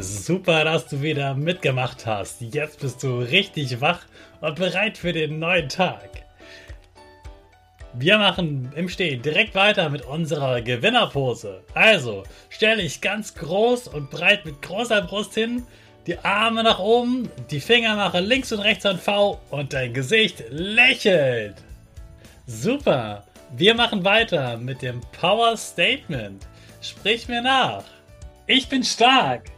Super, dass du wieder mitgemacht hast. Jetzt bist du richtig wach und bereit für den neuen Tag. Wir machen im Stehen direkt weiter mit unserer Gewinnerpose. Also, stelle dich ganz groß und breit mit großer Brust hin, die Arme nach oben, die Finger machen links und rechts ein V und dein Gesicht lächelt. Super. Wir machen weiter mit dem Power Statement. Sprich mir nach. Ich bin stark.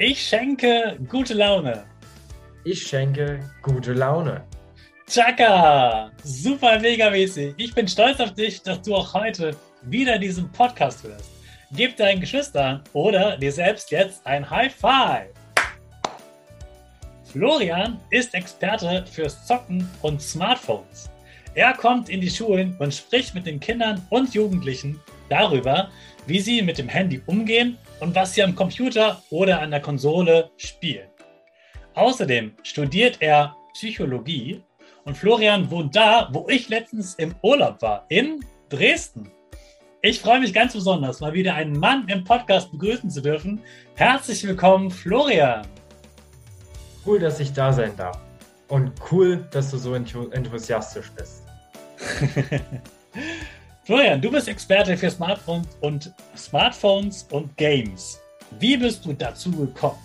Ich schenke gute Laune. Ich schenke gute Laune. Chaka! Super mega mäßig. Ich bin stolz auf dich, dass du auch heute wieder diesen Podcast hörst. Gib deinen Geschwistern oder dir selbst jetzt ein High Five. Florian ist Experte fürs Zocken und Smartphones. Er kommt in die Schulen und spricht mit den Kindern und Jugendlichen darüber, wie sie mit dem Handy umgehen und was sie am Computer oder an der Konsole spielen. Außerdem studiert er Psychologie und Florian wohnt da, wo ich letztens im Urlaub war, in Dresden. Ich freue mich ganz besonders, mal wieder einen Mann im Podcast begrüßen zu dürfen. Herzlich willkommen, Florian. Cool, dass ich da sein darf. Und cool, dass du so enthusiastisch bist. Florian, du bist Experte für Smartphones und Smartphones und Games. Wie bist du dazu gekommen?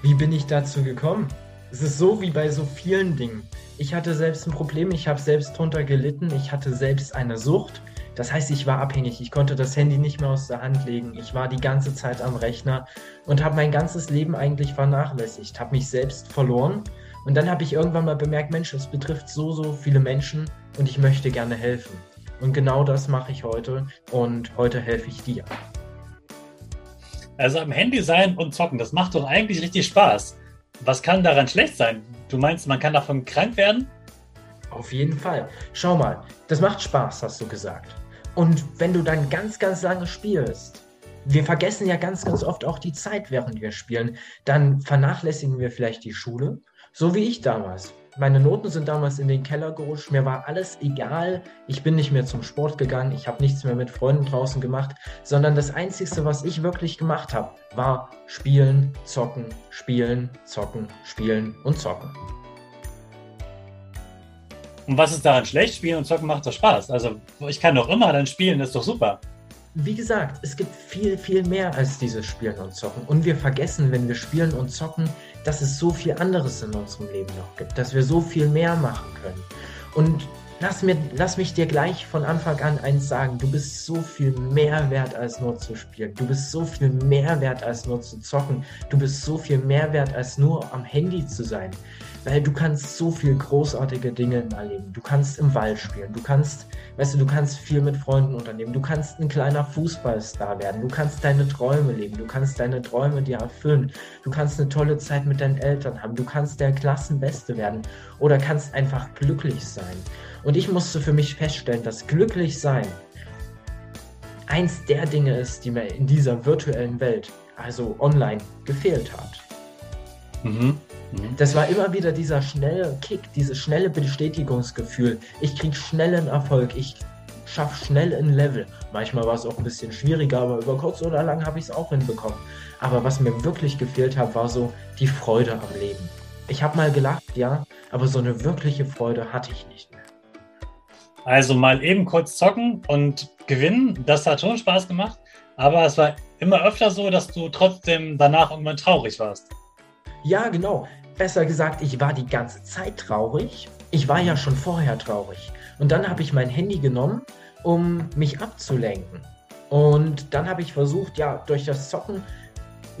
Wie bin ich dazu gekommen? Es ist so wie bei so vielen Dingen. Ich hatte selbst ein Problem, ich habe selbst drunter gelitten, ich hatte selbst eine Sucht. Das heißt, ich war abhängig, ich konnte das Handy nicht mehr aus der Hand legen, ich war die ganze Zeit am Rechner und habe mein ganzes Leben eigentlich vernachlässigt, habe mich selbst verloren. Und dann habe ich irgendwann mal bemerkt, Mensch, es betrifft so, so viele Menschen und ich möchte gerne helfen. Und genau das mache ich heute und heute helfe ich dir. Also am Handy sein und zocken, das macht doch eigentlich richtig Spaß. Was kann daran schlecht sein? Du meinst, man kann davon krank werden? Auf jeden Fall. Schau mal, das macht Spaß, hast du gesagt. Und wenn du dann ganz, ganz lange spielst, wir vergessen ja ganz, ganz oft auch die Zeit, während wir spielen, dann vernachlässigen wir vielleicht die Schule, so wie ich damals. Meine Noten sind damals in den Keller gerutscht. Mir war alles egal. Ich bin nicht mehr zum Sport gegangen. Ich habe nichts mehr mit Freunden draußen gemacht, sondern das Einzige, was ich wirklich gemacht habe, war spielen, zocken, spielen, zocken, spielen und zocken. Und was ist daran schlecht? Spielen und zocken macht doch Spaß. Also ich kann doch immer dann spielen, das ist doch super. Wie gesagt, es gibt viel, viel mehr als dieses Spielen und Zocken. Und wir vergessen, wenn wir spielen und zocken, dass es so viel anderes in unserem Leben noch gibt, dass wir so viel mehr machen können. Und lass, mir, lass mich dir gleich von Anfang an eins sagen, du bist so viel mehr wert als nur zu spielen. Du bist so viel mehr wert als nur zu zocken. Du bist so viel mehr wert als nur am Handy zu sein. Weil du kannst so viel großartige Dinge erleben. Du kannst im Wald spielen, du kannst, weißt du, du kannst viel mit Freunden unternehmen, du kannst ein kleiner Fußballstar werden, du kannst deine Träume leben, du kannst deine Träume dir erfüllen, du kannst eine tolle Zeit mit deinen Eltern haben, du kannst der Klassenbeste werden oder kannst einfach glücklich sein. Und ich musste für mich feststellen, dass glücklich sein eins der Dinge ist, die mir in dieser virtuellen Welt, also online, gefehlt hat. Mhm. Mhm. Das war immer wieder dieser schnelle Kick, dieses schnelle Bestätigungsgefühl. Ich kriege schnellen Erfolg, ich schaffe schnell ein Level. Manchmal war es auch ein bisschen schwieriger, aber über kurz oder lang habe ich es auch hinbekommen. Aber was mir wirklich gefehlt hat, war so die Freude am Leben. Ich habe mal gelacht, ja, aber so eine wirkliche Freude hatte ich nicht mehr. Also mal eben kurz zocken und gewinnen, das hat schon Spaß gemacht, aber es war immer öfter so, dass du trotzdem danach irgendwann traurig warst. Ja, genau. Besser gesagt, ich war die ganze Zeit traurig. Ich war ja schon vorher traurig. Und dann habe ich mein Handy genommen, um mich abzulenken. Und dann habe ich versucht, ja, durch das Zocken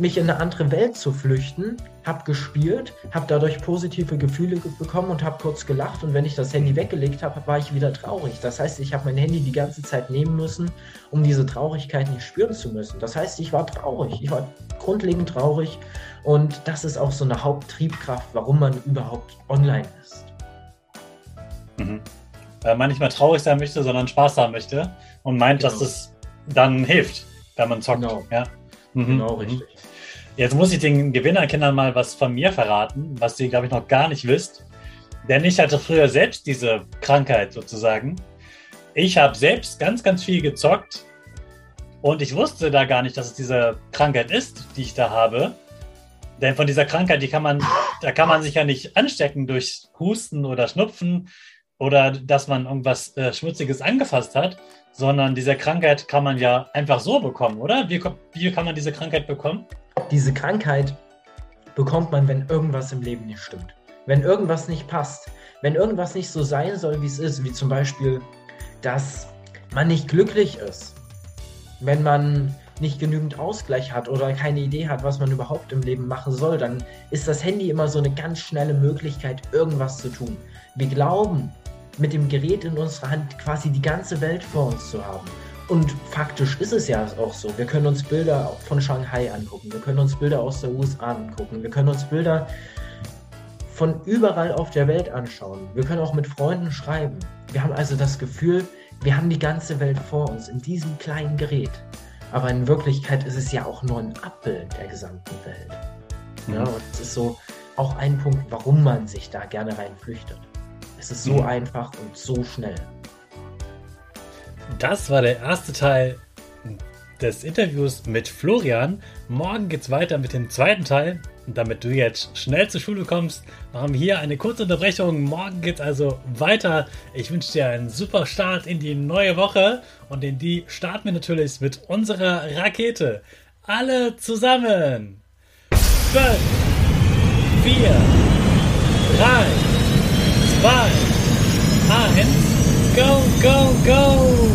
mich in eine andere Welt zu flüchten, habe gespielt, habe dadurch positive Gefühle bekommen und habe kurz gelacht und wenn ich das Handy weggelegt habe, war ich wieder traurig. Das heißt, ich habe mein Handy die ganze Zeit nehmen müssen, um diese Traurigkeit nicht spüren zu müssen. Das heißt, ich war traurig, ich war grundlegend traurig und das ist auch so eine Haupttriebkraft, warum man überhaupt online ist. Mhm. Weil man nicht mehr traurig sein möchte, sondern Spaß haben möchte und meint, genau. dass es dann hilft, wenn man zockt. Genau, ja? Mhm. genau mhm. richtig. Jetzt muss ich den Gewinnerkindern mal was von mir verraten, was ihr, glaube ich, noch gar nicht wisst. Denn ich hatte früher selbst diese Krankheit sozusagen. Ich habe selbst ganz, ganz viel gezockt und ich wusste da gar nicht, dass es diese Krankheit ist, die ich da habe. Denn von dieser Krankheit, die kann man, da kann man sich ja nicht anstecken durch Husten oder Schnupfen oder dass man irgendwas äh, Schmutziges angefasst hat, sondern diese Krankheit kann man ja einfach so bekommen, oder? Wie, wie kann man diese Krankheit bekommen? Diese Krankheit bekommt man, wenn irgendwas im Leben nicht stimmt. Wenn irgendwas nicht passt. Wenn irgendwas nicht so sein soll, wie es ist. Wie zum Beispiel, dass man nicht glücklich ist. Wenn man nicht genügend Ausgleich hat oder keine Idee hat, was man überhaupt im Leben machen soll, dann ist das Handy immer so eine ganz schnelle Möglichkeit, irgendwas zu tun. Wir glauben, mit dem Gerät in unserer Hand quasi die ganze Welt vor uns zu haben. Und faktisch ist es ja auch so. Wir können uns Bilder von Shanghai angucken, wir können uns Bilder aus der USA angucken, wir können uns Bilder von überall auf der Welt anschauen. Wir können auch mit Freunden schreiben. Wir haben also das Gefühl, wir haben die ganze Welt vor uns in diesem kleinen Gerät. Aber in Wirklichkeit ist es ja auch nur ein Abbild der gesamten Welt. Mhm. Ja, und es ist so auch ein Punkt, warum man sich da gerne rein flüchtet. Es ist so mhm. einfach und so schnell. Das war der erste Teil des Interviews mit Florian. Morgen geht's weiter mit dem zweiten Teil. Und damit du jetzt schnell zur Schule kommst, machen wir hier eine kurze Unterbrechung. Morgen geht's also weiter. Ich wünsche dir einen super Start in die neue Woche und in die starten wir natürlich mit unserer Rakete. Alle zusammen. 5, 4, 3, 2, 1, go, go, go!